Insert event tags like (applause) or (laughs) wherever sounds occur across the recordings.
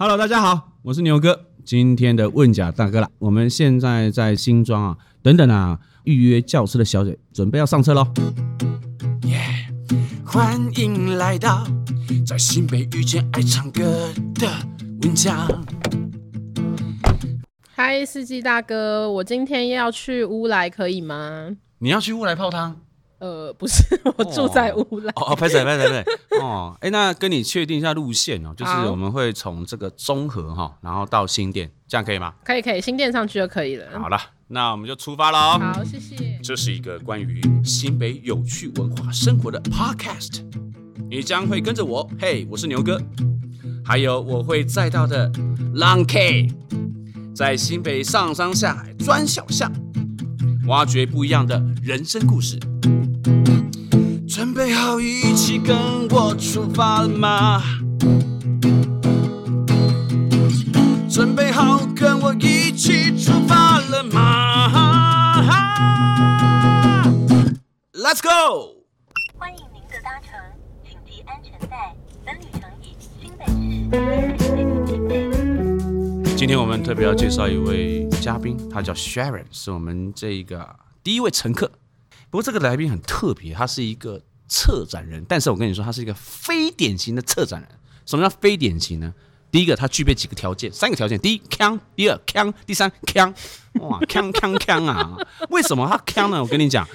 Hello，大家好，我是牛哥，今天的问甲大哥啦。我们现在在新庄啊，等等啊，预约轿车的小姐准备要上车喽。耶，yeah, 欢迎来到在新北遇见爱唱歌的问甲。嗨，司机大哥，我今天要去乌来，可以吗？你要去乌来泡汤？呃，不是，我住在乌来。哦，拍谢拍谢拍谢。哦，哎，那跟你确定一下路线哦，就是我们会从这个中和哈，然后到新店，这样可以吗？可以，可以，新店上去就可以了。好了，那我们就出发喽。好，谢谢。这是一个关于新北有趣文化生活的 podcast，你将会跟着我，嘿，我是牛哥，还有我会载到的 Long K，在新北上山下海钻小巷，挖掘不一样的人生故事。要一起跟我出发了吗？准备好跟我一起出发了吗？Let's go！欢迎您的搭乘，请系安全带。本旅程以新北市新北。今天我们特别要介绍一位嘉宾，他叫 Sharon，是我们这一个第一位乘客。不过这个来宾很特别，他是一个。策展人，但是我跟你说，他是一个非典型的策展人。什么叫非典型呢？第一个，他具备几个条件，三个条件：第一，锵；第二，锵；第三，锵。哇，锵锵锵啊！为什么他锵呢？我跟你讲，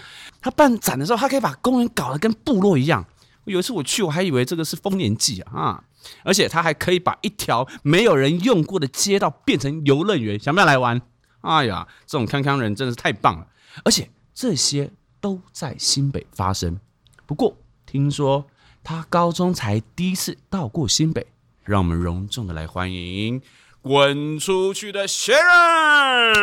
他办展的时候，他可以把公园搞得跟部落一样。有一次我去，我还以为这个是丰年祭啊！而且他还可以把一条没有人用过的街道变成游乐园，想不想来玩？哎呀，这种康康人真的是太棒了！而且这些都在新北发生。不过听说他高中才第一次到过新北，让我们隆重的来欢迎滚出去的 Sharon。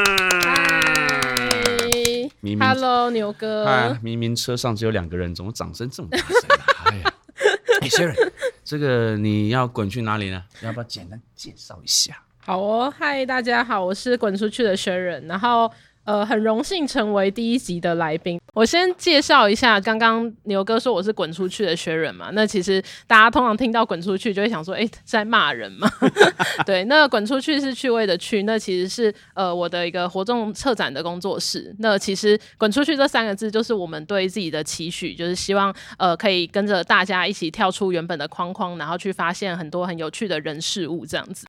嗨，Hello 牛哥。嗨，明明车上只有两个人，怎么掌声这么大声啊？哎呀，(laughs) 哎，Sharon，这个你要滚去哪里呢？要不要简单介绍一下？好哦，嗨，大家好，我是滚出去的 Sharon，然后。呃，很荣幸成为第一集的来宾。我先介绍一下，刚刚牛哥说我是滚出去的学人嘛，那其实大家通常听到滚出去就会想说，哎、在骂人嘛。(laughs) 对，那滚出去是趣味的趣，那其实是呃我的一个活动策展的工作室。那其实滚出去这三个字就是我们对自己的期许，就是希望呃可以跟着大家一起跳出原本的框框，然后去发现很多很有趣的人事物这样子。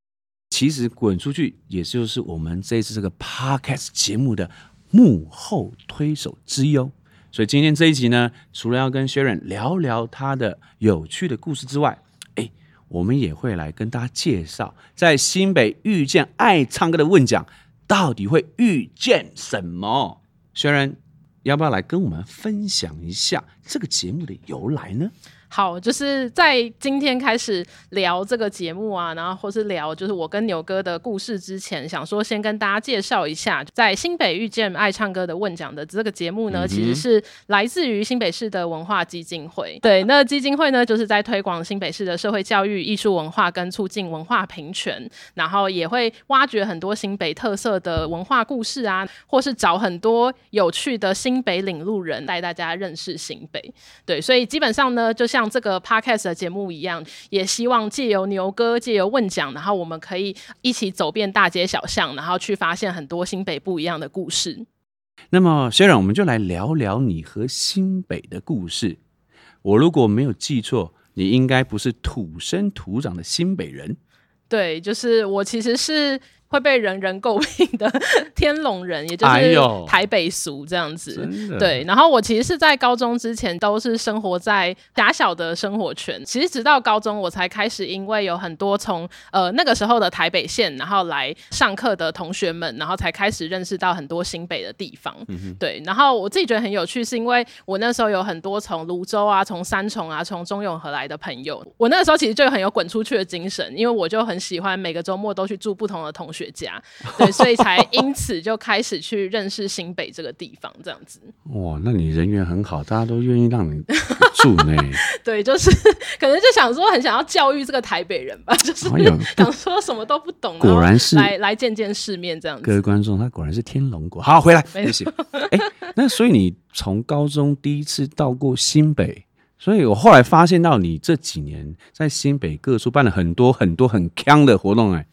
其实滚出去，也就是我们这一次这个 podcast 节目的幕后推手之一哦。所以今天这一集呢，除了要跟 Sharon 聊聊他的有趣的故事之外，哎，我们也会来跟大家介绍，在新北遇见爱唱歌的问奖，到底会遇见什么？Sharon 要不要来跟我们分享一下这个节目的由来呢？好，就是在今天开始聊这个节目啊，然后或是聊就是我跟牛哥的故事之前，想说先跟大家介绍一下，在新北遇见爱唱歌的问奖的这个节目呢，嗯、其实是来自于新北市的文化基金会。对，那基金会呢，就是在推广新北市的社会教育、艺术文化跟促进文化平权，然后也会挖掘很多新北特色的文化故事啊，或是找很多有趣的新北领路人带大家认识新北。对，所以基本上呢，就像像这个 podcast 的节目一样，也希望借由牛哥借由问讲，然后我们可以一起走遍大街小巷，然后去发现很多新北不一样的故事。那么，Sharon，我们就来聊聊你和新北的故事。我如果没有记错，你应该不是土生土长的新北人。对，就是我其实是。会被人人诟病的 (laughs) 天龙人，也就是台北俗这样子。哎、对，然后我其实是在高中之前都是生活在狭小的生活圈。其实直到高中我才开始，因为有很多从呃那个时候的台北县，然后来上课的同学们，然后才开始认识到很多新北的地方。嗯、对，然后我自己觉得很有趣，是因为我那时候有很多从泸州啊、从三重啊、从中永和来的朋友。我那个时候其实就很有滚出去的精神，因为我就很喜欢每个周末都去住不同的同学。学家，(laughs) 对，所以才因此就开始去认识新北这个地方，这样子。哇，那你人缘很好，大家都愿意让你住呢。(laughs) 对，就是 (laughs) 可能就想说，很想要教育这个台北人吧，就是想说什么都不懂，果然是来来见见世面这样子。各位观众，他果然是天龙国。好，回来，没事。哎，那所以你从高中第一次到过新北，所以我后来发现到你这几年在新北各处办了很多很多很锵的活动，哎，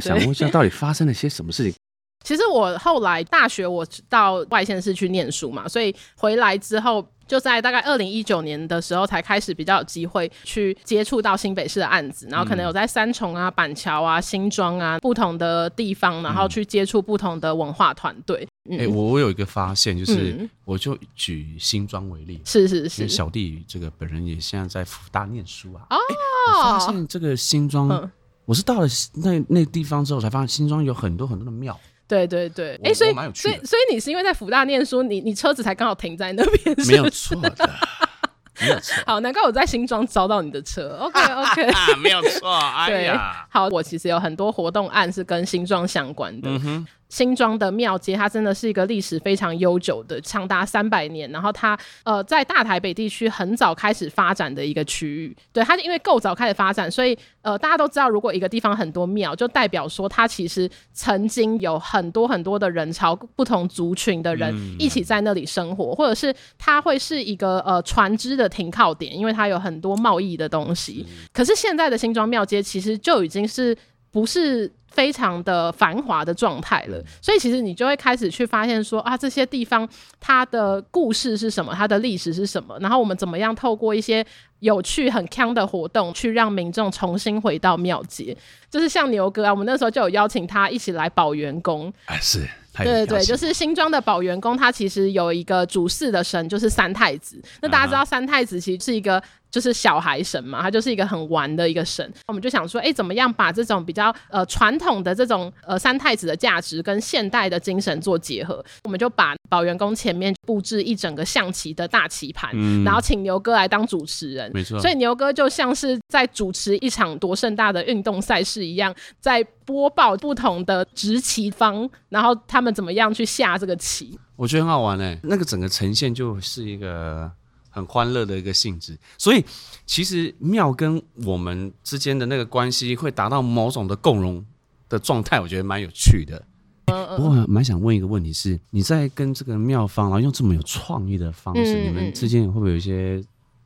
想问一下到底发生了些什么事情？(laughs) 其实我后来大学我到外县市去念书嘛，所以回来之后。就在大概二零一九年的时候，才开始比较有机会去接触到新北市的案子，然后可能有在三重啊、板桥啊、新庄啊不同的地方，然后去接触不同的文化团队。哎、嗯嗯欸，我我有一个发现，就是我就举新庄为例，嗯、是是是，小弟这个本人也现在在福大念书啊。哦、欸，我发现这个新庄，嗯、我是到了那那地方之后，才发现新庄有很多很多的庙。对对对，哎，所以所以所以你是因为在福大念书，你你车子才刚好停在那边，没有错的，(laughs) 没有错。好，难怪我在新庄招到你的车。OK OK，(laughs) 啊没有错。哎呀，好，我其实有很多活动案是跟新庄相关的。嗯哼。新庄的庙街，它真的是一个历史非常悠久的，长达三百年。然后它呃，在大台北地区很早开始发展的一个区域。对，它是因为够早开始发展，所以呃，大家都知道，如果一个地方很多庙，就代表说它其实曾经有很多很多的人潮，不同族群的人一起在那里生活，嗯、或者是它会是一个呃船只的停靠点，因为它有很多贸易的东西。嗯、可是现在的新庄庙街其实就已经是不是？非常的繁华的状态了，所以其实你就会开始去发现说啊，这些地方它的故事是什么，它的历史是什么，然后我们怎么样透过一些有趣很锵的活动，去让民众重新回到庙街，就是像牛哥啊，我们那时候就有邀请他一起来保元宫，哎是，对对对，就是新庄的保元宫，它其实有一个主祀的神，就是三太子。那大家知道三太子其实是一个。就是小孩神嘛，他就是一个很玩的一个神。我们就想说，哎、欸，怎么样把这种比较呃传统的这种呃三太子的价值跟现代的精神做结合？我们就把保元宫前面布置一整个象棋的大棋盘，嗯、然后请牛哥来当主持人。没错，所以牛哥就像是在主持一场多盛大的运动赛事一样，在播报不同的执棋方，然后他们怎么样去下这个棋。我觉得很好玩哎，那个整个呈现就是一个。很欢乐的一个性质，所以其实庙跟我们之间的那个关系会达到某种的共融的状态，我觉得蛮有趣的。不过蛮想问一个问题是，你在跟这个庙方，然后用这么有创意的方式，你们之间会不会有一些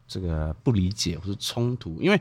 这个不理解或是冲突？因为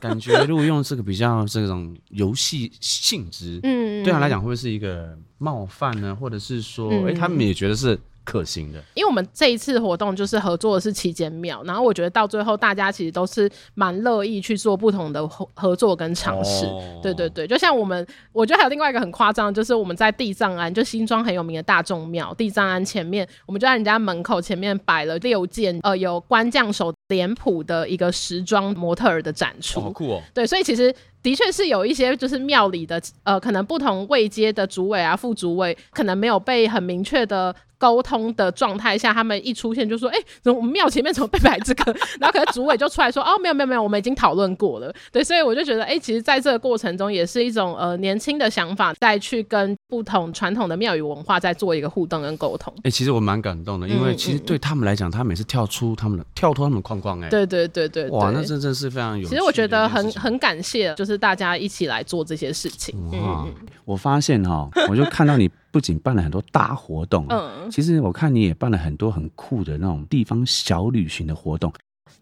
感觉如果用这个比较这种游戏性质，嗯，对他来讲会不会是一个冒犯呢？或者是说，哎，他们也觉得是？可行的，因为我们这一次活动就是合作的是七间庙，然后我觉得到最后大家其实都是蛮乐意去做不同的合合作跟尝试。哦、对对对，就像我们，我觉得还有另外一个很夸张，就是我们在地藏庵，就新庄很有名的大众庙地藏庵前面，我们就在人家门口前面摆了六件呃有官将手脸谱的一个时装模特儿的展出，哦、好酷哦。对，所以其实。的确是有一些，就是庙里的呃，可能不同位阶的主委啊、副主委，可能没有被很明确的沟通的状态下，他们一出现就说：“哎、欸，怎么我们庙前面怎么被摆这个？” (laughs) 然后可能主委就出来说：“哦，没有没有没有，我们已经讨论过了。”对，所以我就觉得，哎、欸，其实在这个过程中，也是一种呃年轻的想法，再去跟不同传统的庙宇文化再做一个互动跟沟通。哎、欸，其实我蛮感动的，因为其实对他们来讲，他们也是跳出他们的跳脱他们的框框、欸。哎，对对对对，对，哇，那真正是非常有。其实我觉得很很感谢，就是大家一起。来做这些事情。哇，我发现哈，(laughs) 我就看到你不仅办了很多大活动，嗯，其实我看你也办了很多很酷的那种地方小旅行的活动。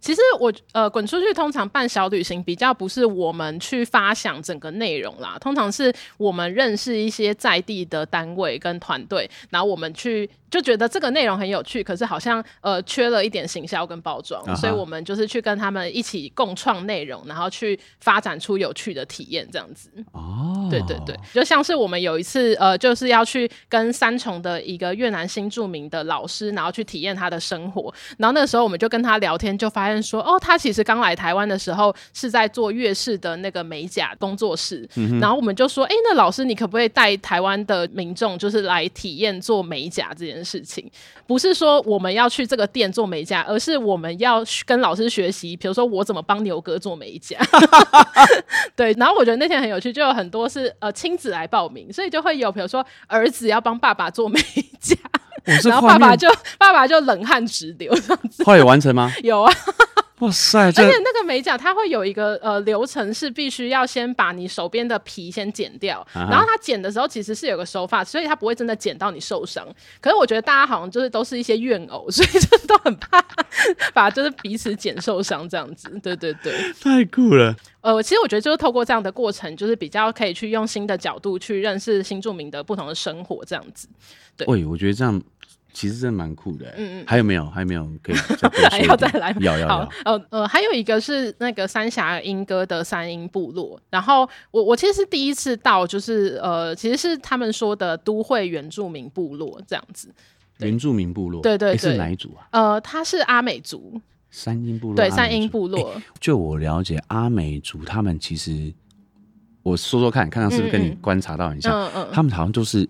其实我呃滚出去通常办小旅行比较不是我们去发想整个内容啦，通常是我们认识一些在地的单位跟团队，然后我们去。就觉得这个内容很有趣，可是好像呃缺了一点行销跟包装，uh huh. 所以我们就是去跟他们一起共创内容，然后去发展出有趣的体验这样子。哦，oh. 对对对，就像是我们有一次呃就是要去跟三重的一个越南新著名的老师，然后去体验他的生活，然后那个时候我们就跟他聊天，就发现说哦，他其实刚来台湾的时候是在做月式的那个美甲工作室，嗯、然后我们就说，哎，那老师你可不可以带台湾的民众就是来体验做美甲这件？事情不是说我们要去这个店做美甲，而是我们要跟老师学习。比如说我怎么帮牛哥做美甲，(laughs) 对。然后我觉得那天很有趣，就有很多是呃亲子来报名，所以就会有比如说儿子要帮爸爸做美甲，然后爸爸就爸爸就冷汗直流这样子。后来有完成吗？有啊。哇塞！而且那个美甲它会有一个呃流程，是必须要先把你手边的皮先剪掉，啊、然后它剪的时候其实是有个手法，所以它不会真的剪到你受伤。可是我觉得大家好像就是都是一些怨偶，所以就是都很怕把就是彼此剪受伤这样子。对对对，太酷了。呃，其实我觉得就是透过这样的过程，就是比较可以去用新的角度去认识新住民的不同的生活这样子。对，喂，我觉得这样。其实真的蛮酷的，嗯嗯，还有没有？还有没有可以 (laughs) 还要再来吗？要要要。呃呃，还有一个是那个三峡莺歌的三莺部落，然后我我其实是第一次到，就是呃，其实是他们说的都会原住民部落这样子。原住民部落，对对对，是哪一组啊？呃，他是阿美族，三莺部落，对，三莺部落。就我了解，阿美族他们其实，我说说看，看看是不是跟你观察到很像？嗯嗯，他们好像就是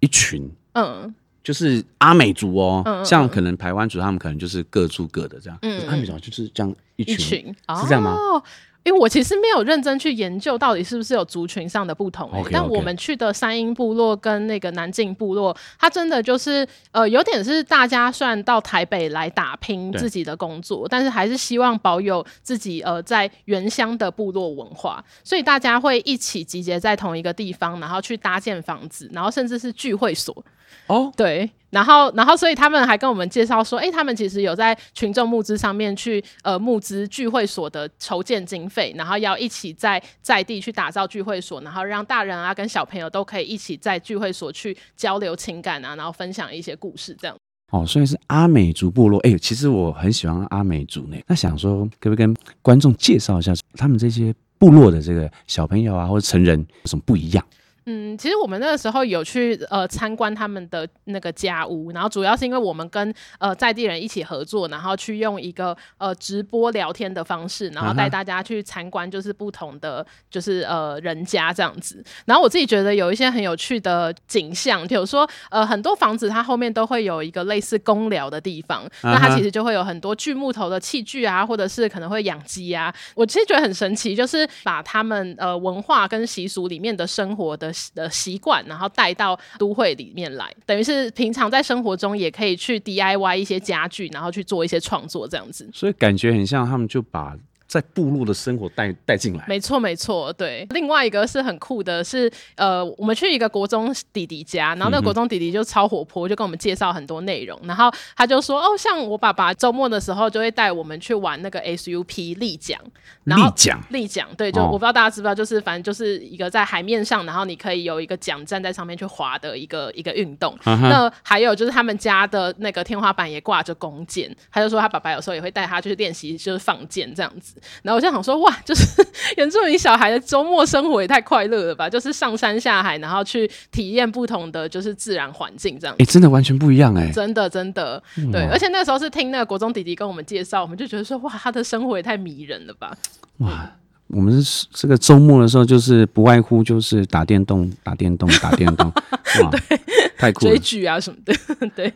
一群，嗯。就是阿美族哦，嗯嗯嗯，像可能台湾族，他们可能就是各住各的这样。阿美族就是这样一群，一群是这样吗？哦，因为我其实没有认真去研究到底是不是有族群上的不同，欸。Okay, okay. 但我们去的山阴部落跟那个南靖部落，它真的就是呃，有点是大家虽然到台北来打拼自己的工作，但是还是希望保有自己呃在原乡的部落文化，所以大家会一起集结在同一个地方，然后去搭建房子，然后甚至是聚会所。哦，对，然后，然后，所以他们还跟我们介绍说，哎，他们其实有在群众募资上面去呃募资聚会所的筹建经费，然后要一起在在地去打造聚会所，然后让大人啊跟小朋友都可以一起在聚会所去交流情感啊，然后分享一些故事这样。哦，所以是阿美族部落，哎，其实我很喜欢阿美族呢。那想说，可不可以跟观众介绍一下他们这些部落的这个小朋友啊，或者成人有什么不一样？嗯，其实我们那个时候有去呃参观他们的那个家屋，然后主要是因为我们跟呃在地人一起合作，然后去用一个呃直播聊天的方式，然后带大家去参观，就是不同的就是呃人家这样子。然后我自己觉得有一些很有趣的景象，比如说呃很多房子它后面都会有一个类似公寮的地方，那它其实就会有很多锯木头的器具啊，或者是可能会养鸡啊。我其实觉得很神奇，就是把他们呃文化跟习俗里面的生活的。的习惯，然后带到都会里面来，等于是平常在生活中也可以去 DIY 一些家具，然后去做一些创作这样子。所以感觉很像他们就把。在部落的生活带带进来，没错没错，对。另外一个是很酷的是，是呃，我们去一个国中弟弟家，然后那个国中弟弟就超活泼，就跟我们介绍很多内容。然后他就说，哦，像我爸爸周末的时候就会带我们去玩那个 SUP 立桨，立桨立桨，对，就我不知道大家知不知道，就是反正就是一个在海面上，然后你可以有一个桨站在上面去划的一个一个运动。Uh huh. 那还有就是他们家的那个天花板也挂着弓箭，他就说他爸爸有时候也会带他去练习，就是放箭这样子。然后我就想说。哇，(laughs) 就是 (laughs) 原住民小孩的周末生活也太快乐了吧！就是上山下海，然后去体验不同的就是自然环境，这样。哎、欸，真的完全不一样哎、欸！真的真的，对。而且那时候是听那个国中弟弟跟我们介绍，我们就觉得说，哇，他的生活也太迷人了吧！哇，嗯、我们是这个周末的时候，就是不外乎就是打电动、打电动、打电动，(laughs) 哇，对，太酷了，追剧啊什么的，(laughs) 对。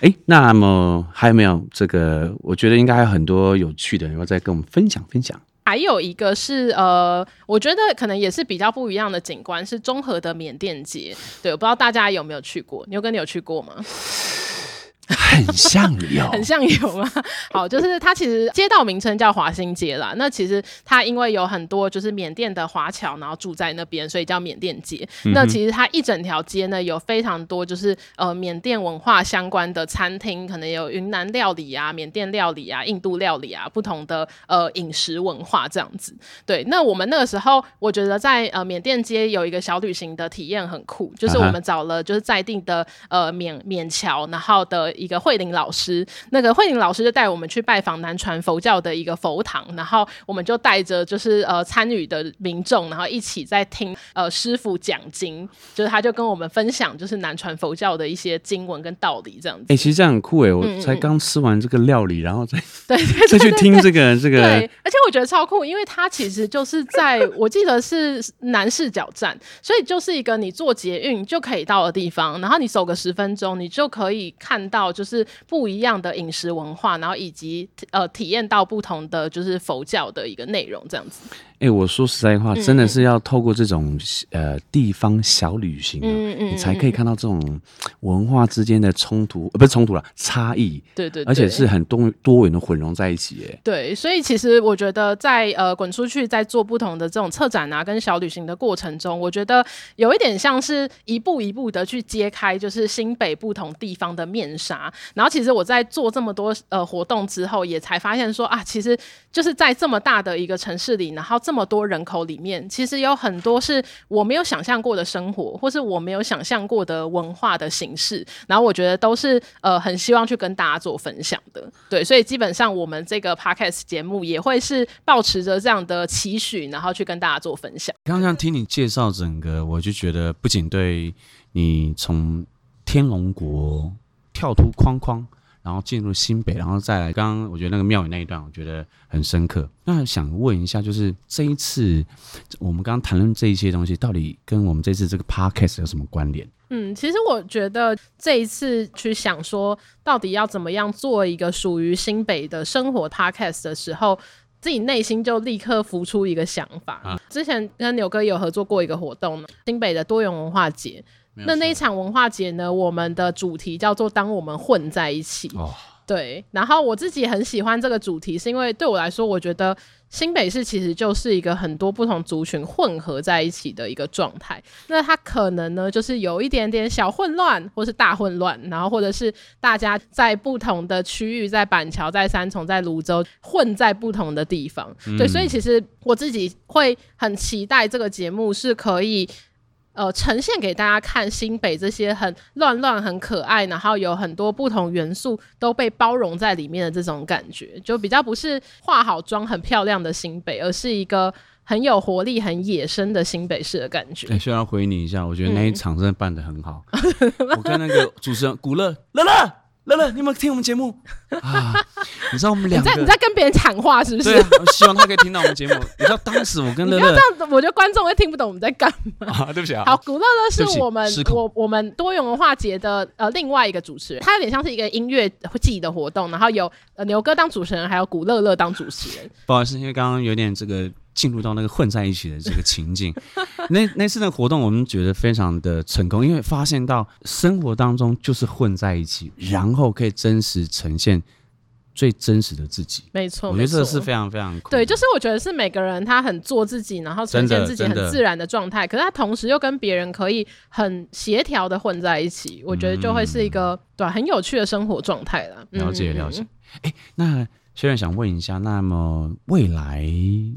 哎、欸，那么还有没有这个？我觉得应该还有很多有趣的，要再跟我们分享分享。还有一个是呃，我觉得可能也是比较不一样的景观，是中和的缅甸街。对，我不知道大家有没有去过，牛哥你有去过吗？很像有，(laughs) 很像有吗？(laughs) 好，就是它其实街道名称叫华新街啦。那其实它因为有很多就是缅甸的华侨，然后住在那边，所以叫缅甸街。嗯、那其实它一整条街呢，有非常多就是呃缅甸文化相关的餐厅，可能有云南料理啊、缅甸料理啊、印度料理啊，不同的呃饮食文化这样子。对，那我们那个时候，我觉得在呃缅甸街有一个小旅行的体验很酷，就是我们找了就是在地的呃缅缅侨，然后的。一个慧玲老师，那个慧玲老师就带我们去拜访南传佛教的一个佛堂，然后我们就带着就是呃参与的民众，然后一起在听呃师傅讲经，就是他就跟我们分享就是南传佛教的一些经文跟道理这样子。哎、欸，其实这样很酷哎，我才刚吃完这个料理，嗯嗯然后再 (laughs) (laughs) 再去听这个这个，对，而且我觉得超酷，因为它其实就是在我记得是南势角站，所以就是一个你坐捷运就可以到的地方，然后你走个十分钟，你就可以看到。就是不一样的饮食文化，然后以及呃体验到不同的就是佛教的一个内容这样子。哎、欸，我说实在话，真的是要透过这种、嗯、呃地方小旅行、啊嗯嗯，你才可以看到这种文化之间的冲突，呃，不是冲突了，差异。对，对对，而且是很多多元的混融在一起。哎，对，所以其实我觉得在呃滚出去，在做不同的这种策展啊，跟小旅行的过程中，我觉得有一点像是一步一步的去揭开，就是新北不同地方的面纱。然后，其实我在做这么多呃活动之后，也才发现说啊，其实就是在这么大的一个城市里，然后这这么多人口里面，其实有很多是我没有想象过的生活，或是我没有想象过的文化的形式。然后我觉得都是呃很希望去跟大家做分享的。对，所以基本上我们这个 podcast 节目也会是保持着这样的期许，然后去跟大家做分享。刚刚听你介绍整个，我就觉得不仅对你从天龙国跳出框框。然后进入新北，然后再来。刚刚我觉得那个庙宇那一段，我觉得很深刻。那想问一下，就是这一次我们刚刚谈论这一些东西，到底跟我们这次这个 podcast 有什么关联？嗯，其实我觉得这一次去想说，到底要怎么样做一个属于新北的生活 podcast 的时候，自己内心就立刻浮出一个想法。啊、之前跟牛哥有合作过一个活动，新北的多元文化节。那那一场文化节呢，我们的主题叫做“当我们混在一起”。哦，对。然后我自己很喜欢这个主题，是因为对我来说，我觉得新北市其实就是一个很多不同族群混合在一起的一个状态。那它可能呢，就是有一点点小混乱，或是大混乱，然后或者是大家在不同的区域，在板桥、在三重、在泸州混在不同的地方。嗯。对，所以其实我自己会很期待这个节目是可以。呃，呈现给大家看新北这些很乱乱、很可爱，然后有很多不同元素都被包容在里面的这种感觉，就比较不是化好妆很漂亮的新北，而是一个很有活力、很野生的新北市的感觉。哎、欸，需要回你一下，我觉得那一场真的办得很好。嗯、(laughs) 我跟那个主持人古乐乐乐。乐乐，你有没有听我们节目 (laughs) 啊？你知道我们两个你在你在跟别人喊话是不是？对啊，我希望他可以听到我们节目。(laughs) 你知道当时我跟乐乐，这样子，我觉得观众会听不懂我们在干嘛。(laughs) 啊，对不起啊。好，古乐乐是我们我我们多元文化节的呃另外一个主持人，他有点像是一个音乐季的活动，然后有呃牛哥当主持人，还有古乐乐当主持人。不好意思，因为刚刚有点这个。进入到那个混在一起的这个情境，(laughs) 那那次的活动我们觉得非常的成功，因为发现到生活当中就是混在一起，然后可以真实呈现最真实的自己。没错，我觉得这是非常非常酷。对，就是我觉得是每个人他很做自己，然后呈现自己很自然的状态，可是他同时又跟别人可以很协调的混在一起，我觉得就会是一个、嗯、对很有趣的生活状态了。了解了解，哎、欸，那。虽然想问一下，那么未来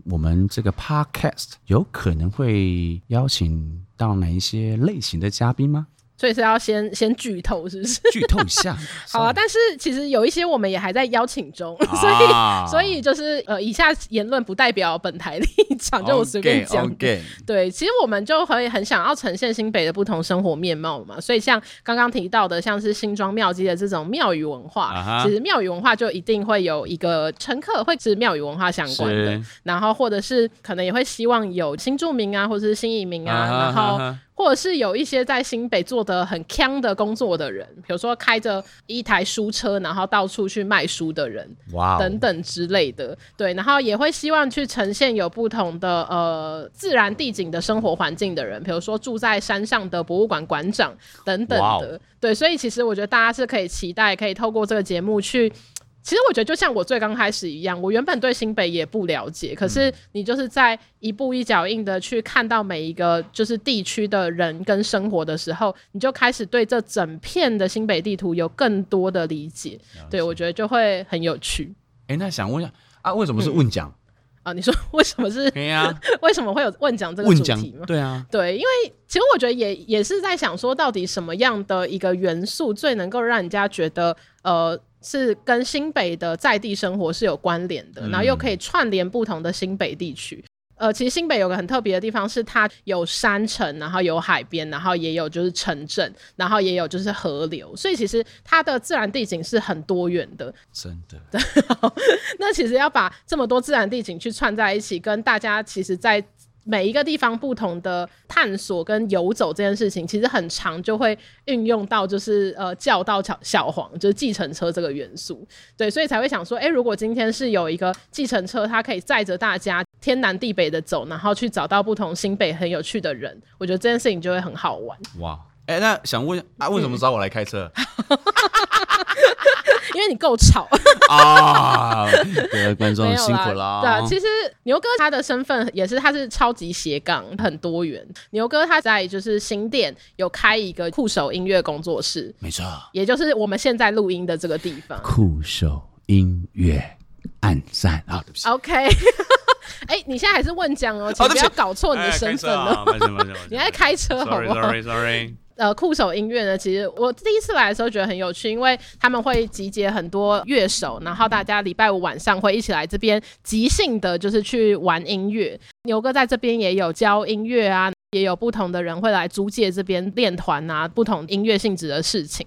我们这个 podcast 有可能会邀请到哪一些类型的嘉宾吗？所以是要先先剧透，是不是？(laughs) 剧透一下。(laughs) 好啊，但是其实有一些我们也还在邀请中，啊、(laughs) 所以所以就是呃，以下言论不代表本台立场，就我随便讲。Okay, okay. 对，其实我们就会很想要呈现新北的不同生活面貌嘛，所以像刚刚提到的，像是新庄庙街的这种庙宇文化，啊、其实庙宇文化就一定会有一个乘客会是庙宇文化相关的，然后或者是可能也会希望有新住民啊，或者是新移民啊，啊然后。啊或者是有一些在新北做的很锵的工作的人，比如说开着一台书车，然后到处去卖书的人，哇、wow，等等之类的，对，然后也会希望去呈现有不同的呃自然地景的生活环境的人，比如说住在山上的博物馆馆长等等的，wow，对，所以其实我觉得大家是可以期待，可以透过这个节目去。其实我觉得就像我最刚开始一样，我原本对新北也不了解，可是你就是在一步一脚印的去看到每一个就是地区的人跟生活的时候，你就开始对这整片的新北地图有更多的理解。对，我觉得就会很有趣。哎、欸，那想问一下啊，为什么是问讲、嗯？啊，你说为什么是？(laughs) 对呀，(laughs) 为什么会有问讲这个主题吗？对啊，对，因为其实我觉得也也是在想说，到底什么样的一个元素最能够让人家觉得呃。是跟新北的在地生活是有关联的，然后又可以串联不同的新北地区。呃，其实新北有个很特别的地方，是它有山城，然后有海边，然后也有就是城镇，然后也有就是河流，所以其实它的自然地景是很多元的。真的。(laughs) 那其实要把这么多自然地景去串在一起，跟大家其实在每一个地方不同的探索跟游走这件事情，其实很常就会运用到就是呃叫到小小黄就是计程车这个元素，对，所以才会想说，哎、如果今天是有一个计程车，它可以载着大家天南地北的走，然后去找到不同新北很有趣的人，我觉得这件事情就会很好玩。哇，哎、那想问啊，为什么找我来开车？(laughs) 因为你够吵 (laughs) 啊！对，观众辛苦了。对啊，其实牛哥他的身份也是，他是超级斜杠，很多元。牛哥他在就是新店有开一个酷手音乐工作室，没错，也就是我们现在录音的这个地方。酷手音乐暗赞啊！对不起。OK，(laughs) 哎、欸，你现在还是问讲哦，请不要搞错你的身份了。(laughs) 你在开车，好不好？Sorry，Sorry。Sorry. 呃，酷手音乐呢，其实我第一次来的时候觉得很有趣，因为他们会集结很多乐手，然后大家礼拜五晚上会一起来这边即兴的，就是去玩音乐。牛哥在这边也有教音乐啊，也有不同的人会来租借这边练团啊，不同音乐性质的事情。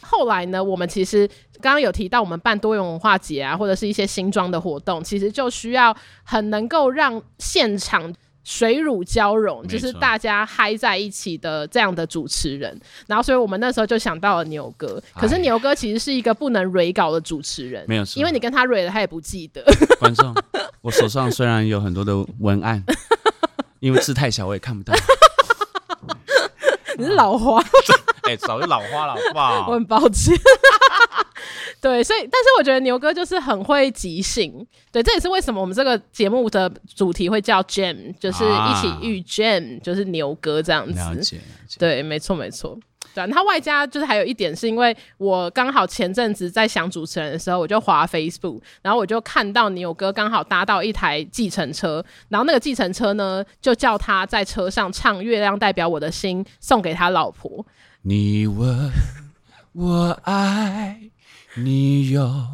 后来呢，我们其实刚刚有提到，我们办多元文化节啊，或者是一些新装的活动，其实就需要很能够让现场。水乳交融，就是大家嗨在一起的这样的主持人，然后所以我们那时候就想到了牛哥。可是牛哥其实是一个不能蕊稿的主持人，没有错，因为你跟他蕊了，他也不记得。(laughs) 观众，我手上虽然有很多的文案，因为字太小，我也看不到。(laughs) 你是老花？(laughs) 哎、欸，早就老花了，好不好？(laughs) 我很抱歉。(laughs) 对，所以但是我觉得牛哥就是很会即兴，对，这也是为什么我们这个节目的主题会叫 Jam，就是一起遇 Jam，、啊、就是牛哥这样子。对，没错，没错。对，他外加就是还有一点，是因为我刚好前阵子在想主持人的时候，我就滑 Facebook，然后我就看到牛哥刚好搭到一台计程车，然后那个计程车呢，就叫他在车上唱《月亮代表我的心》，送给他老婆。你问我爱。你有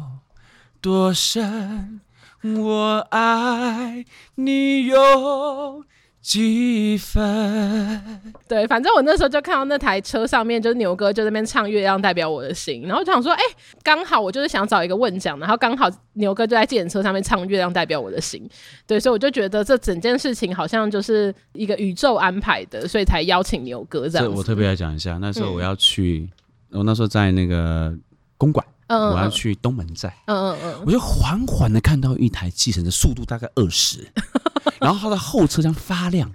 多深？我爱你有几分？对，反正我那时候就看到那台车上面，就是牛哥就在那边唱《月亮代表我的心》，然后就想说，哎、刚好我就是想找一个问讲，然后刚好牛哥就在计程车上面唱《月亮代表我的心》，对，所以我就觉得这整件事情好像就是一个宇宙安排的，所以才邀请牛哥这样。我特别来讲一下，那时候我要去，我那时候在那个公馆。我要去东门站，嗯嗯嗯，我就缓缓的看到一台计程的速度大概二十，(laughs) 然后它的后车厢发亮，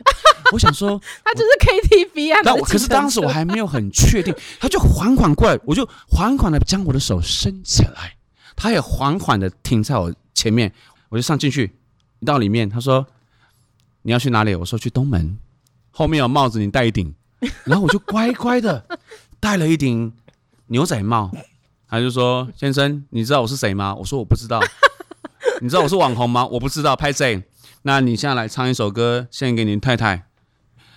我想说，(laughs) 它就是 KTV 啊。那可是当时我还没有很确定，他就缓缓过来，我就缓缓的将我的手伸起来，他也缓缓的停在我前面，我就上进去，一到里面，他说你要去哪里？我说去东门，后面有帽子，你戴一顶，然后我就乖乖的戴了一顶牛仔帽。他就说：“先生，你知道我是谁吗？”我说：“我不知道。(laughs) ”你知道我是网红吗？我不知道。拍谁？那你现在来唱一首歌献给您太太，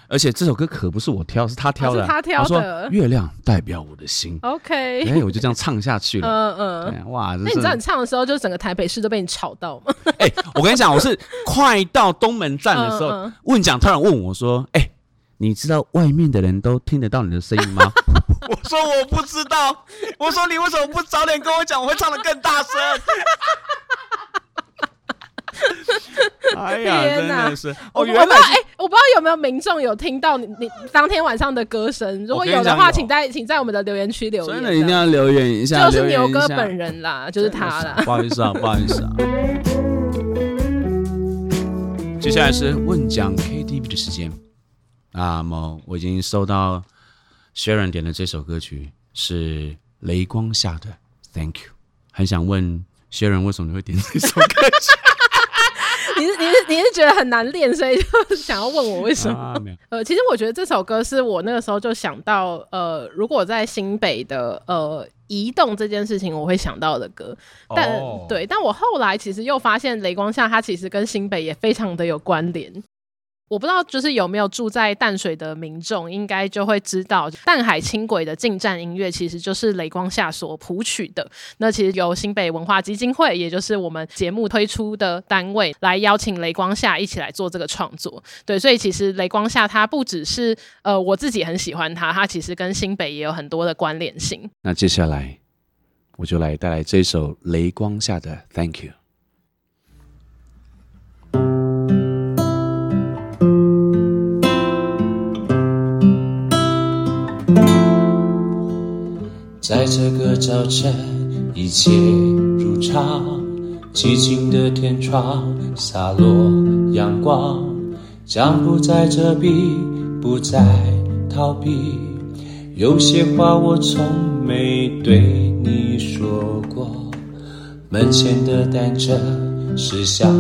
而且这首歌可不是我挑，是他挑的。哦、他挑的。我说：“月亮代表我的心。” OK。哎，我就这样唱下去了。嗯嗯。哇，那你知道你唱的时候，就整个台北市都被你吵到吗？(laughs) 哎，我跟你讲，我是 (laughs) 快到东门站的时候，嗯嗯问讲突然问我说：“哎，你知道外面的人都听得到你的声音吗？”我说我不知道，我说你为什么不早点跟我讲？我会唱的更大声。哎呀，真的是哦，原来哎，我不知道有没有民众有听到你你当天晚上的歌声，如果有的话，请在请在我们的留言区留言，真的一定要留言一下，就是牛哥本人啦，就是他啦。不好意思啊，不好意思啊。接下来是问讲 KTV 的时间，那么我已经收到。Sharon 点的这首歌曲是雷光下的 Thank You，很想问 Sharon 为什么你会点这首歌曲？(laughs) 你是你是你是觉得很难练，所以就想要问我为什么？啊、呃，其实我觉得这首歌是我那个时候就想到，呃，如果在新北的呃移动这件事情，我会想到的歌。但、哦、对，但我后来其实又发现雷光下它其实跟新北也非常的有关联。我不知道，就是有没有住在淡水的民众，应该就会知道，淡海轻轨的进站音乐其实就是雷光下所谱曲的。那其实由新北文化基金会，也就是我们节目推出的单位，来邀请雷光下一起来做这个创作。对，所以其实雷光下它不只是呃我自己很喜欢它，它其实跟新北也有很多的关联性。那接下来我就来带来这首雷光下的 Thank You。在这个早晨，一切如常，寂静的天窗洒落阳光，将不再遮蔽，不再逃避。有些话我从没对你说过，门前的单车驶向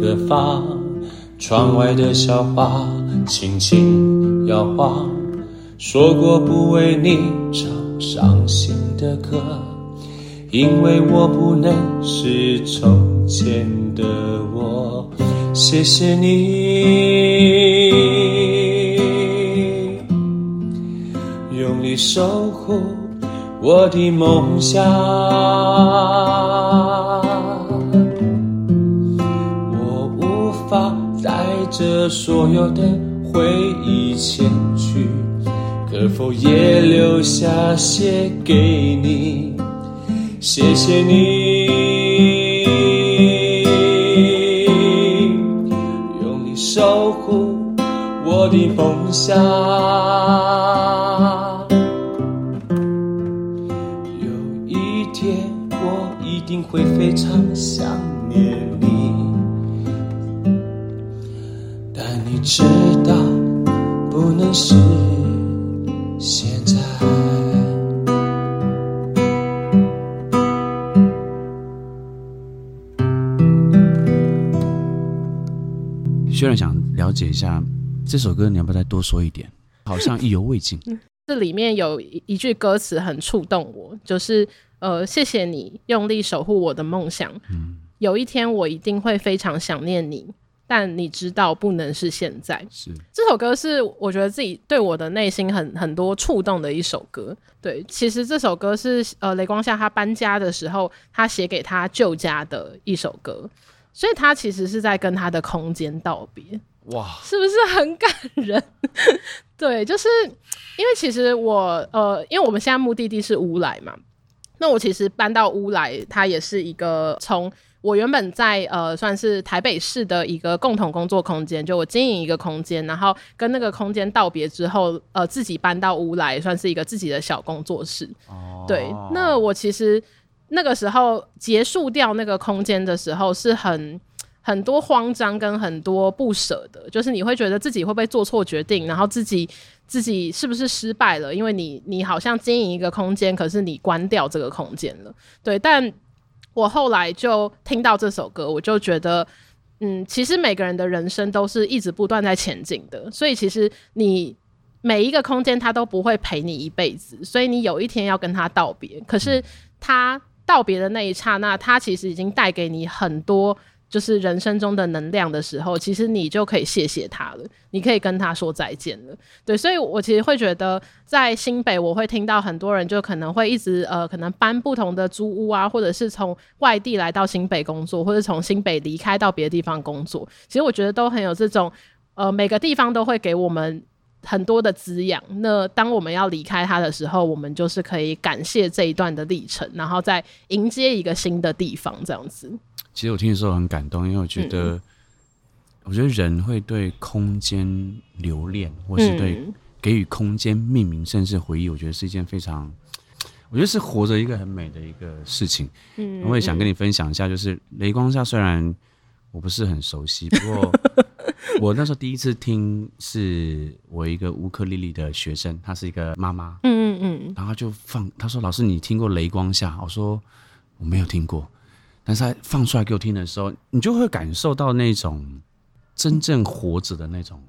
何方？窗外的小花轻轻摇晃，说过不为你唱伤心的歌，因为我不能是从前的我。谢谢你，用力守护我的梦想。我无法带着所有的回忆前去。可否也留下些给你？谢谢你，用你守护我的梦想。有一天，我一定会非常想念你，但你知道，不能是。虽然想了解一下这首歌，你要不要再多说一点？好像意犹未尽。(laughs) 这里面有一句歌词很触动我，就是呃，谢谢你用力守护我的梦想。嗯，有一天我一定会非常想念你。但你知道，不能是现在。是这首歌是我觉得自己对我的内心很很多触动的一首歌。对，其实这首歌是呃雷光夏他搬家的时候，他写给他旧家的一首歌，所以他其实是在跟他的空间道别。哇，是不是很感人？(laughs) 对，就是因为其实我呃，因为我们现在目的地是乌来嘛，那我其实搬到乌来，它也是一个从。我原本在呃，算是台北市的一个共同工作空间，就我经营一个空间，然后跟那个空间道别之后，呃，自己搬到乌来，算是一个自己的小工作室。哦，对，那我其实那个时候结束掉那个空间的时候，是很很多慌张跟很多不舍的，就是你会觉得自己会不会做错决定，然后自己自己是不是失败了？因为你你好像经营一个空间，可是你关掉这个空间了。对，但。我后来就听到这首歌，我就觉得，嗯，其实每个人的人生都是一直不断在前进的，所以其实你每一个空间它都不会陪你一辈子，所以你有一天要跟他道别。可是他道别的那一刹那，他其实已经带给你很多。就是人生中的能量的时候，其实你就可以谢谢他了，你可以跟他说再见了。对，所以我其实会觉得，在新北，我会听到很多人就可能会一直呃，可能搬不同的租屋啊，或者是从外地来到新北工作，或者从新北离开到别的地方工作。其实我觉得都很有这种呃，每个地方都会给我们很多的滋养。那当我们要离开它的时候，我们就是可以感谢这一段的历程，然后再迎接一个新的地方，这样子。其实我听的时候很感动，因为我觉得，嗯、我觉得人会对空间留恋，或是对给予空间命名，甚至回忆，我觉得是一件非常，我觉得是活着一个很美的一个事情。嗯，我也想跟你分享一下，就是雷光下，虽然我不是很熟悉，不过 (laughs) 我那时候第一次听，是我一个乌克丽丽的学生，她是一个妈妈，嗯嗯嗯，然后就放，她说：“老师，你听过雷光下？”我说：“我没有听过。”但是他放出来给我听的时候，你就会感受到那种真正活着的那种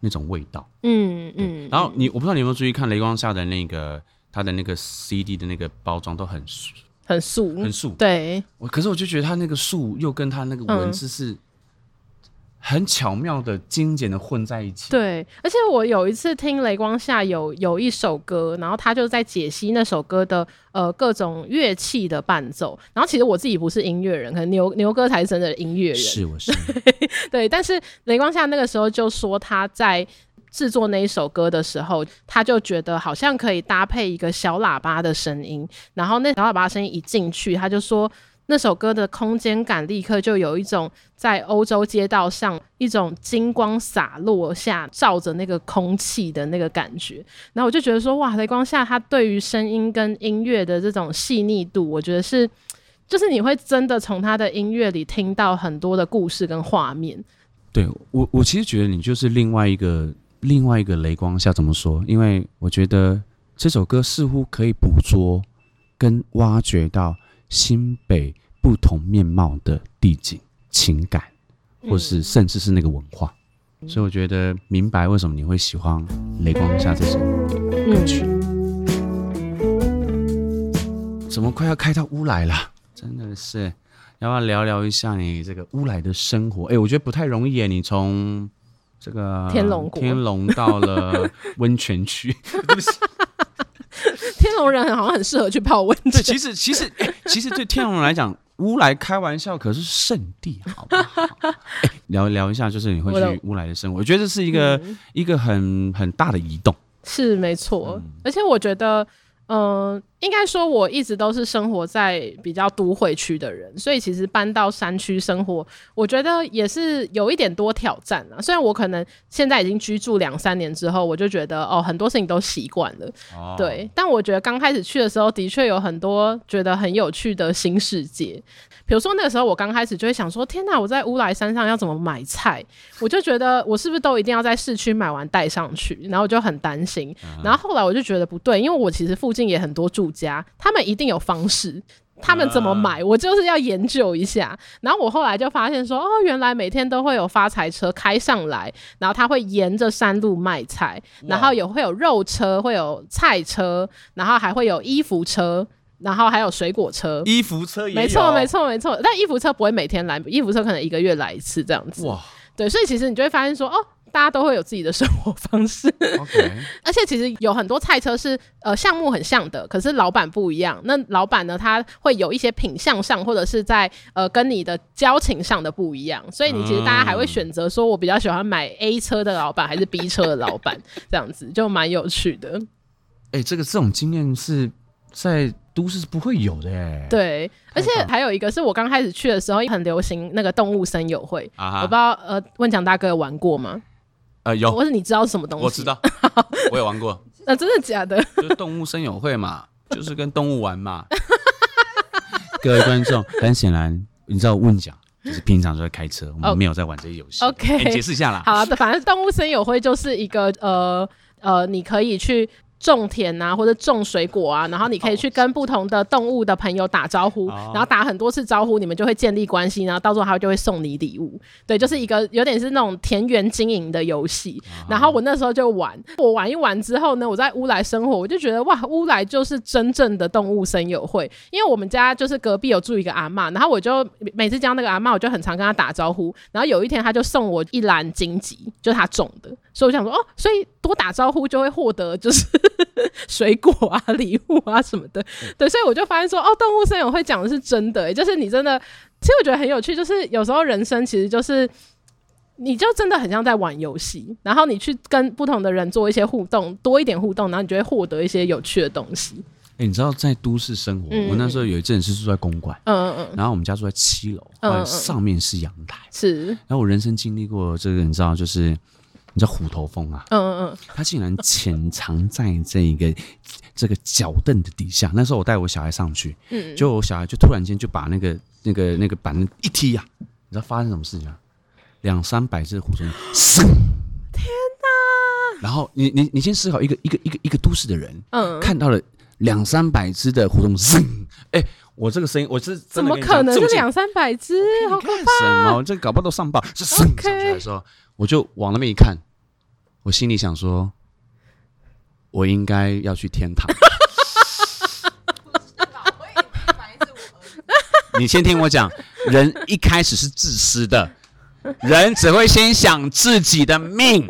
那种味道。嗯嗯。然后你，我不知道你有没有注意看雷光下的那个他的那个 CD 的那个包装都很素，很素，很素。对。我可是我就觉得他那个素又跟他那个文字是。嗯很巧妙的、精简的混在一起。对，而且我有一次听雷光下有有一首歌，然后他就在解析那首歌的呃各种乐器的伴奏。然后其实我自己不是音乐人，可能牛牛哥才是真的音乐人。是，我是。(laughs) 对，但是雷光下那个时候就说他在制作那一首歌的时候，他就觉得好像可以搭配一个小喇叭的声音。然后那小喇叭声音一进去，他就说。那首歌的空间感立刻就有一种在欧洲街道上一种金光洒落下照着那个空气的那个感觉，然后我就觉得说哇，雷光下他对于声音跟音乐的这种细腻度，我觉得是就是你会真的从他的音乐里听到很多的故事跟画面。对我，我其实觉得你就是另外一个另外一个雷光下，怎么说？因为我觉得这首歌似乎可以捕捉跟挖掘到。新北不同面貌的地景、情感，或是甚至是那个文化，嗯、所以我觉得明白为什么你会喜欢《雷光下》这首歌曲。嗯、怎么快要开到乌来了？真的是，要不要聊聊一下你这个乌来的生活？哎、欸，我觉得不太容易耶。你从这个天龙天龙到了温泉区，(laughs) 对不起。(laughs) 天龙人好像很适合去泡温泉。对，其实其实、欸、其实对天龙人来讲，乌来开玩笑可是圣地，好不好？欸、聊聊一下，就是你会去乌来的生活，我觉得这是一个、嗯、一个很很大的移动。是没错，嗯、而且我觉得。嗯，应该说我一直都是生活在比较都会区的人，所以其实搬到山区生活，我觉得也是有一点多挑战啊。虽然我可能现在已经居住两三年之后，我就觉得哦，很多事情都习惯了，哦、对。但我觉得刚开始去的时候，的确有很多觉得很有趣的新世界。比如说那个时候，我刚开始就会想说：“天哪，我在乌来山上要怎么买菜？”我就觉得我是不是都一定要在市区买完带上去？然后我就很担心。然后后来我就觉得不对，因为我其实附近也很多住家，他们一定有方式，他们怎么买，我就是要研究一下。然后我后来就发现说：“哦，原来每天都会有发财车开上来，然后他会沿着山路卖菜，然后也会有肉车，会有菜车，然后还会有衣服车。”然后还有水果车，衣服车也，没错没错没错。但衣服车不会每天来，衣服车可能一个月来一次这样子。哇，对，所以其实你就会发现说，哦，大家都会有自己的生活方式。(laughs) 而且其实有很多菜车是呃项目很像的，可是老板不一样。那老板呢，他会有一些品相上，或者是在呃跟你的交情上的不一样。所以你其实大家还会选择说，我比较喜欢买 A 车的老板还是 B 车的老板，这样子就蛮有趣的。哎、欸，这个这种经验是在。都市是不会有的哎。对，而且还有一个是我刚开始去的时候很流行那个动物森友会，啊、我不知道呃，问讲大哥有玩过吗？呃，有，或是你知道是什么东西？我知道，(laughs) 我有玩过。那、呃、真的假的？就是动物森友会嘛，(laughs) 就是跟动物玩嘛。(laughs) 各位观众，很显然你知道问讲就是平常都在开车，我们没有在玩这些游戏。OK，解释一下啦。好，反正动物森友会就是一个呃呃，你可以去。种田啊，或者种水果啊，然后你可以去跟不同的动物的朋友打招呼，然后打很多次招呼，你们就会建立关系，然后到时候他就会送你礼物。对，就是一个有点是那种田园经营的游戏。然后我那时候就玩，我玩一玩之后呢，我在乌来生活，我就觉得哇，乌来就是真正的动物生友会。因为我们家就是隔壁有住一个阿嬷，然后我就每次见到那个阿嬷，我就很常跟她打招呼。然后有一天他就送我一篮荆棘，就是他种的，所以我想说哦，所以多打招呼就会获得就是。(laughs) 水果啊，礼物啊什么的，对，所以我就发现说，哦，动物森友会讲的是真的，欸，就是你真的，其实我觉得很有趣，就是有时候人生其实就是，你就真的很像在玩游戏，然后你去跟不同的人做一些互动，多一点互动，然后你就会获得一些有趣的东西。哎，欸，你知道在都市生活，嗯，我那时候有一阵是住在公馆，嗯嗯嗯，然后我们家住在七楼，嗯，上面是阳台，是，然后我人生经历过这个，你知道就是。你知道虎头蜂啊？嗯嗯嗯，它竟然潜藏在这个这个脚凳的底下。那时候我带我小孩上去，嗯，就我小孩就突然间就把那个那个那个板一踢呀、啊，你知道发生什么事情啊？两三百只虎头蜂，天哪！然后你你你先思考一个一个一个一个都市的人，嗯，看到了两三百只的虎头蜂，哎，我这个声音我是怎么可能是两三百只？好可怕！什么？这搞不好都上报，是升上去的时候，我就往那边一看。我心里想说，我应该要去天堂。(laughs) (laughs) 你先听我讲，人一开始是自私的，人只会先想自己的命。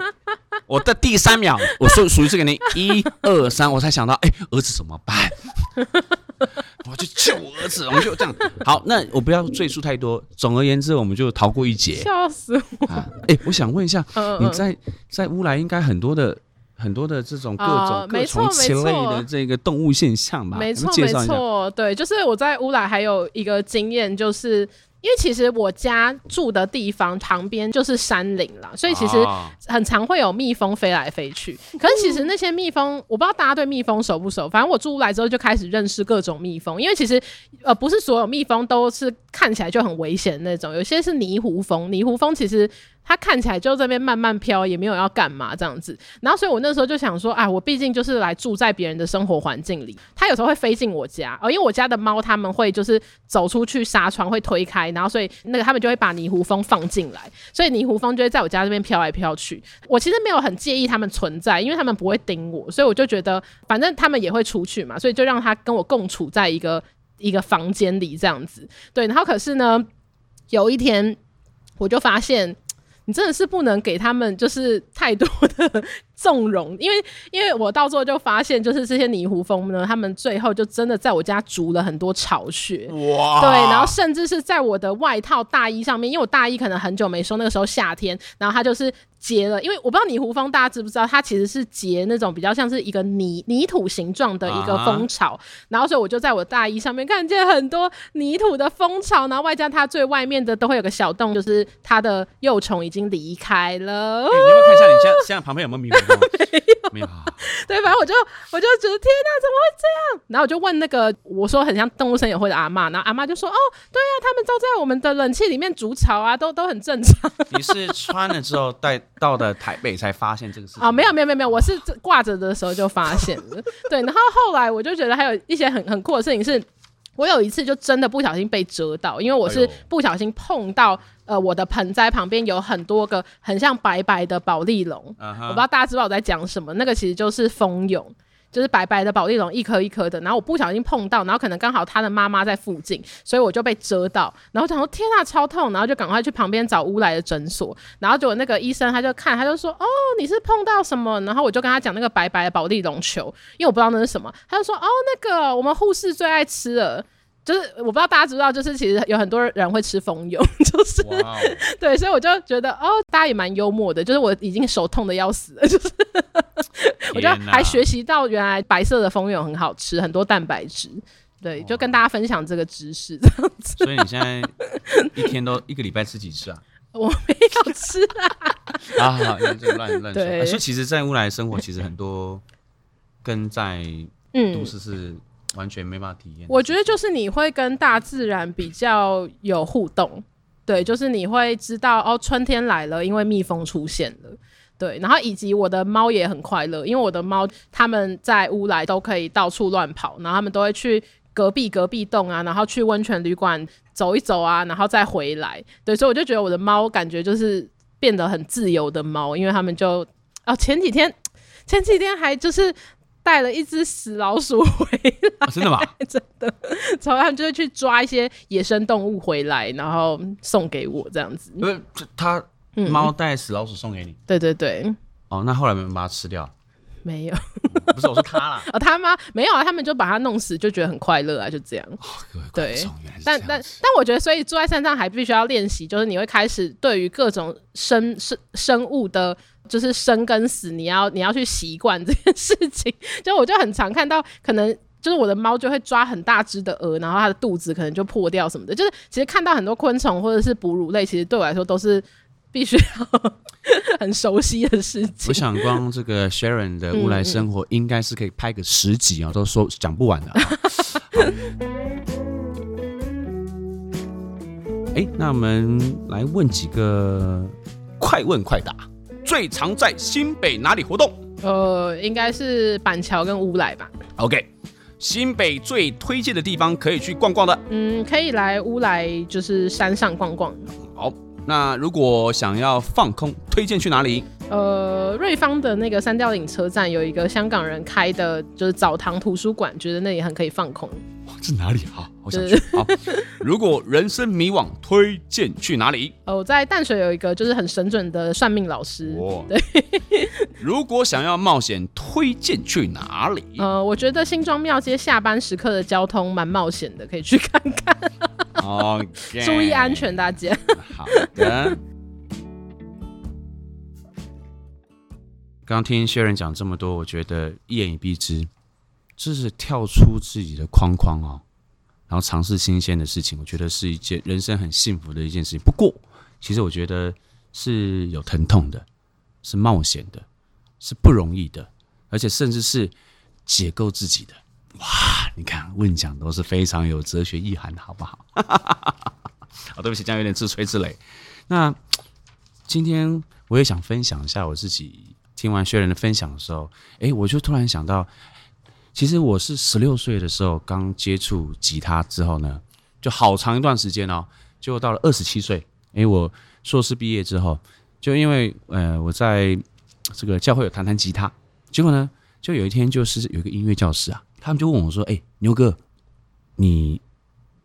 我的第三秒，我说属于这个你一二三，我才想到，哎，儿子怎么办？我去救我儿子，我们就这样。好，那我不要赘述太多。总而言之，我们就逃过一劫。笑死我！哎、啊，我想问一下，嗯嗯，你在在乌来应该很多的很多的这种各哦种各种禽类的这个动物现象吧？没错没。错，对，就是我在乌来还有一个经验，就是因为其实我家住的地方旁边就是山林啦，所以其实啊很常会有蜜蜂飞来飞去。可是其实那些蜜蜂，我不知道大家对蜜蜂熟不熟，反正我住乌来之后就开始认识各种蜜蜂，因为其实呃不是所有蜜蜂都是看起来就很危险的那种，有些是泥糊蜂，泥糊蜂其实。它看起来就这边慢慢飘，也没有要干嘛这样子。然后，所以我那时候就想说，啊，我毕竟就是来住在别人的生活环境里，它有时候会飞进我家哦，因为我家的猫它们会就是走出去纱窗会推开，然后所以那个他们就会把泥糊蜂放进来，所以泥糊蜂就会在我家这边飘来飘去。我其实没有很介意它们存在，因为他们不会叮我，所以我就觉得反正他们也会出去嘛，所以就让它跟我共处在一个一个房间里这样子。对，然后可是呢，有一天我就发现。你真的是不能给他们就是太多的纵容，因为因为我到最后就发现，就是这些泥糊蜂呢，他们最后就真的在我家筑了很多巢穴，哇，对，然后甚至是在我的外套大衣上面，因为我大衣可能很久没收，那个时候夏天，然后它就是结了，因为我不知道泥糊蜂大家知不知道，它其实是结那种比较像是一个泥泥土形状的一个蜂巢，啊、然后所以我就在我大衣上面看见很多泥土的蜂巢，然后外加它最外面的都会有个小洞，就是它的幼虫已经离开了。欸、你要不要看一下你现在现在旁边有没有蜜蜂？(laughs) 没有，没有。对，反正我就我就觉得天哪，怎么会这样？然后我就问那个我说很像动物森友会的阿妈，然后阿妈就说哦，对啊，他们都在我们的冷气里面筑巢啊，都都很正常。(laughs) 你是穿了之后带到的台北才发现这个事情？哦，没有没有没有没有，我是挂着的时候就发现了。(laughs) 对，然后后来我就觉得还有一些很很酷的事情是。我有一次就真的不小心被蛰到，因为我是不小心碰到，呃，我的盆栽旁边有很多个很像白白的宝丽龙，uh huh. 我不知道大家知道我在讲什么，那个其实就是蜂蛹。就是白白的保丽龙一颗一颗的，然后我不小心碰到，然后可能刚好他的妈妈在附近，所以我就被蛰到，然后想说天啊超痛，然后就赶快去旁边找乌来的诊所，然后结果那个医生他就看，他就说哦你是碰到什么？然后我就跟他讲那个白白的保丽龙球，因为我不知道那是什么，他就说哦那个我们护士最爱吃了。就是我不知道大家知道，就是其实有很多人会吃蜂蛹，(laughs) 就是、wow. (laughs) 对，所以我就觉得哦，大家也蛮幽默的。就是我已经手痛的要死了，就是 (laughs) 我就还学习到原来白色的蜂蛹很好吃，很多蛋白质。对，就跟大家分享这个知识这样子。所以你现在一天都一个礼拜吃几次啊？我没有吃啊。啊，好，乱乱说。对，所以其实，在乌来生活，其实很多跟在都市是、嗯。完全没办法体验。我觉得就是你会跟大自然比较有互动，对，就是你会知道哦，春天来了，因为蜜蜂出现了，对，然后以及我的猫也很快乐，因为我的猫它们在乌来都可以到处乱跑，然后它们都会去隔壁隔壁洞啊，然后去温泉旅馆走一走啊，然后再回来，对，所以我就觉得我的猫感觉就是变得很自由的猫，因为它们就哦前几天前几天还就是。带了一只死老鼠回来，啊、真的吗？(laughs) 真的，然后他们就会去抓一些野生动物回来，然后送给我这样子。因为他猫带死老鼠送给你、嗯，对对对。哦，那后来没有把它吃掉？没有，(laughs) 不是，我说他啦。(laughs) 哦，他吗？没有啊，他们就把它弄死，就觉得很快乐啊，就这样。哦、对，但但但我觉得，所以住在山上还必须要练习，就是你会开始对于各种生生生物的。就是生跟死，你要你要去习惯这件事情。(laughs) 就我就很常看到，可能就是我的猫就会抓很大只的鹅，然后它的肚子可能就破掉什么的。就是其实看到很多昆虫或者是哺乳类，其实对我来说都是必须要 (laughs) 很熟悉的事情。我想光这个 Sharon 的乌来生活，应该是可以拍个十集啊，嗯、都说讲不完的、啊。(laughs) 哎、欸，那我们来问几个快问快答。最常在新北哪里活动？呃，应该是板桥跟乌来吧。OK，新北最推荐的地方可以去逛逛的。嗯，可以来乌来，就是山上逛逛。好，那如果想要放空，推荐去哪里？呃，瑞芳的那个三貂岭车站有一个香港人开的，就是澡堂图书馆，觉得那里很可以放空。这哪里好？好想去。好，如果人生迷惘，推荐去哪里？哦，在淡水有一个就是很神准的算命老师。哦，对。(laughs) 如果想要冒险，推荐去哪里？呃，我觉得新庄庙街下班时刻的交通蛮冒险的，可以去看看。哦，Okay. (laughs) 注意安全，大家。好的。刚刚听薛仁讲这么多，我觉得一言以蔽之，就是跳出自己的框框哦，然后尝试新鲜的事情，我觉得是一件人生很幸福的一件事情。不过，其实我觉得是有疼痛的，是冒险的，是不容易的，而且甚至是解构自己的。哇，你看问讲都是非常有哲学意涵的，好不好？(laughs) 好，对不起，这样有点自吹自擂。那今天我也想分享一下我自己听完薛仁的分享的时候，哎，我就突然想到，其实我是十六岁的时候刚接触吉他之后呢，就好长一段时间哦，就到了二十七岁，哎，我硕士毕业之后，就因为呃我在这个教会有弹弹吉他，结果呢，就有一天就是有一个音乐教师啊。他们就问我说：“哎、牛哥，你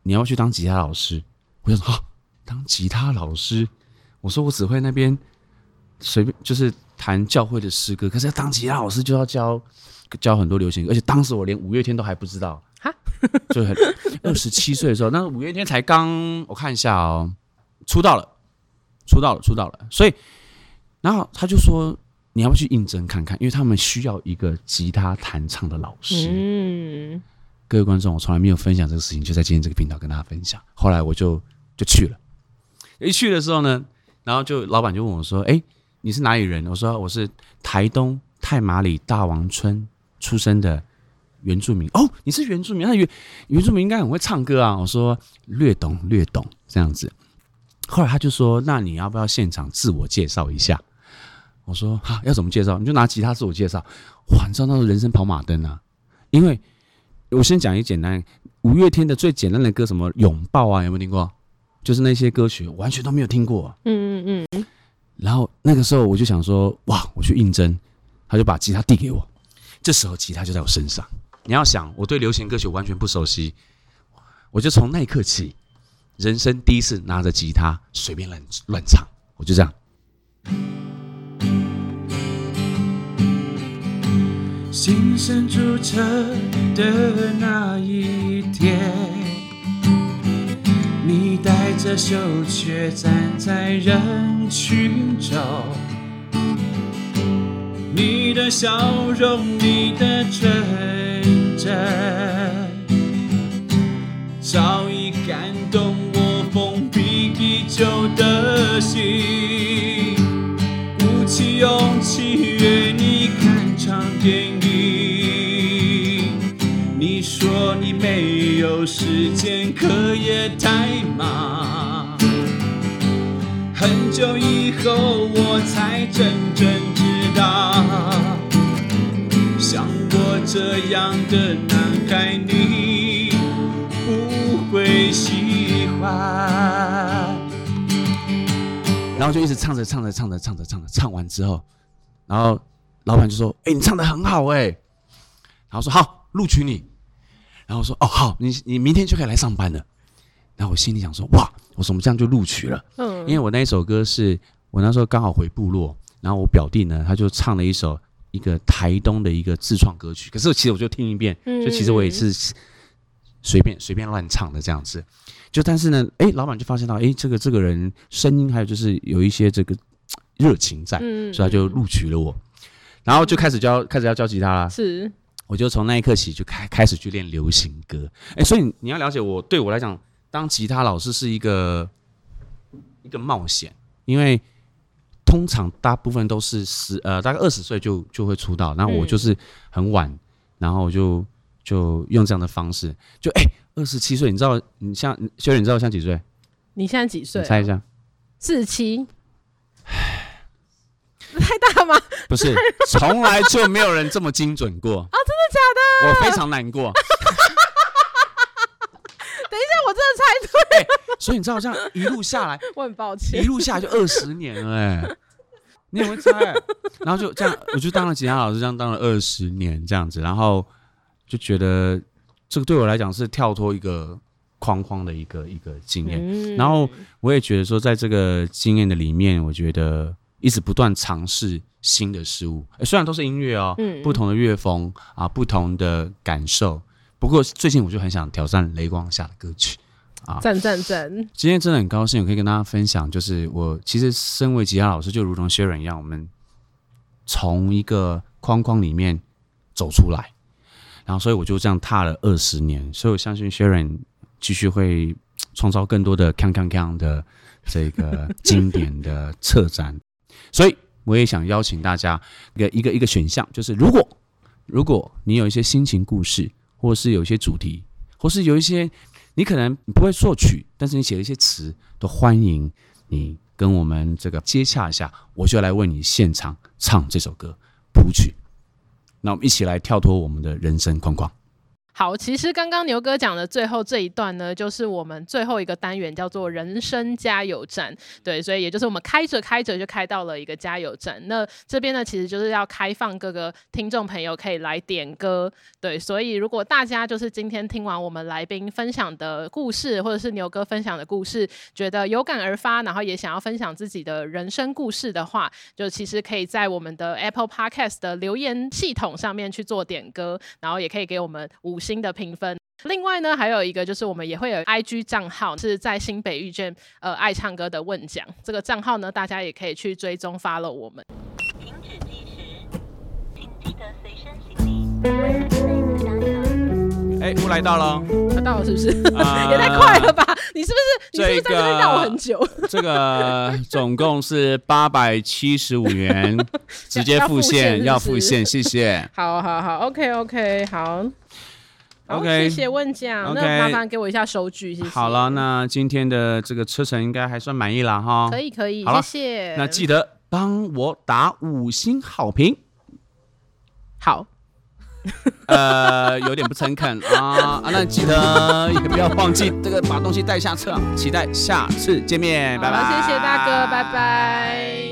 你要去当吉他老师？”我说：“啊，当吉他老师？”我说：“我只会那边随便就是弹教会的诗歌，可是要当吉他老师就要教教很多流行歌，而且当时我连五月天都还不知道。”哈，就很 (laughs) 二十七岁的时候，那五月天才刚我看一下哦，出道了，出道了，出道了。所以，然后他就说。你要不要去应征看看？因为他们需要一个吉他弹唱的老师。嗯，各位观众，我从来没有分享这个事情，就在今天这个频道跟大家分享。后来我就就去了。一去的时候呢，然后就老板就问我说：“哎，你是哪里人？”我说：“我是台东太麻里大王村出生的原住民。”哦，你是原住民？那原原住民应该很会唱歌啊。我说：“略懂略懂。”这样子。后来他就说：“那你要不要现场自我介绍一下？”我说哈，要怎么介绍？你就拿吉他自我介绍。哇，你知道那是人生跑马灯啊！因为我先讲一简单，五月天的最简单的歌，什么拥抱啊，有没有听过？就是那些歌曲完全都没有听过。嗯嗯嗯。然后那个时候我就想说，哇，我去应征，他就把吉他递给我。这时候吉他就在我身上。你要想，我对流行歌曲完全不熟悉，我就从那一刻起，人生第一次拿着吉他随便乱乱唱，我就这样。新生注册的那一天，你带着羞怯站在人群中，你的笑容，你的纯真，早已感动我封闭已久的心，鼓起勇气约你看场电影。你说你没有时间，可也太忙。很久以后，我才真正知道，像我这样的男孩，你不会喜欢。然后就一直唱着唱着唱着唱着唱着，唱完之后，然后老板就说：“哎，你唱的很好哎。”然后说：“好，录取你。”然后说哦好，你你明天就可以来上班了。然后我心里想说哇，我怎么这样就录取了？嗯，因为我那一首歌是我那时候刚好回部落，然后我表弟呢他就唱了一首一个台东的一个自创歌曲。可是其实我就听一遍，就其实我也是随便随便乱唱的这样子。就但是呢，哎，老板就发现到哎这个这个人声音还有就是有一些这个热情在，所以他就录取了我。然后就开始教开始要教吉他了。是。我就从那一刻起就开开始去练流行歌，哎，所以你要了解我，对我来讲，当吉他老师是一个一个冒险，因为通常大部分都是十呃大概二十岁就就会出道，然后我就是很晚，嗯、然后我就就用这样的方式，就哎二十七岁，你知道你像薛仁，你知道我像几岁？你现在几岁？猜一下，四十七。(sighs) 太大吗？不是，从来就没有人这么精准过啊！(laughs) 真的假的？我非常难过。等一下，我真的猜对、欸。所以你知道，这样一路下来，(laughs) 我很抱歉，一路下来就二十年了哎、欸。你也会猜、欸？然后就这样，我就当了吉他老师，这样当了二十年这样子，然后就觉得这个对我来讲是跳脱一个框框的一个一个经验。嗯、然后我也觉得说，在这个经验的里面，我觉得。一直不断尝试新的事物，欸，虽然都是音乐哦，嗯，不同的乐风啊，不同的感受。不过最近我就很想挑战雷光下的歌曲啊，赞赞赞！今天真的很高兴，我可以跟大家分享，就是我其实身为吉他老师，就如同薛仁一样，我们从一个框框里面走出来。然后，所以我就这样踏了二十年。所以我相信 Sharon 继续会创造更多的锵锵锵的这个经典的策展。所以我也想邀请大家一个一个一个选项，就是如果如果你有一些心情故事，或是有一些主题，或是有一些你可能不会作曲，但是你写了一些词，都欢迎你跟我们这个接洽一下，我就来为你现场唱这首歌谱曲。那我们一起来跳脱我们的人生框框。好，其实刚刚牛哥讲的最后这一段呢，就是我们最后一个单元，叫做“人生加油站”。对，所以也就是我们开着开着就开到了一个加油站。那这边呢，其实就是要开放各个听众朋友可以来点歌。对，所以如果大家就是今天听完我们来宾分享的故事，或者是牛哥分享的故事，觉得有感而发，然后也想要分享自己的人生故事的话，就其实可以在我们的 Apple Podcast 的留言系统上面去做点歌，然后也可以给我们五。新的评分。另外呢，还有一个就是我们也会有 IG 账号，是在新北遇见呃爱唱歌的问奖这个账号呢，大家也可以去追踪 follow 我们。停止计时，请记得随身行李。哎，我来到了，他到了是不是？呃、(laughs) 也太快了吧！你是不是？你是不是在这边绕很久？这个总共是八百七十五元，(laughs) 直接付现，要付现，谢谢。好好好，OK OK，好。OK，谢谢问奖，okay, 那麻烦给我一下收据，谢谢。好了，那今天的这个车程应该还算满意了哈。可以可以，谢谢。那记得帮我打五星好评。好。(laughs) 呃，有点不诚恳啊啊！那记得也不要忘记这个把东西带下车，期待下次见面，拜拜。谢谢大哥，拜拜。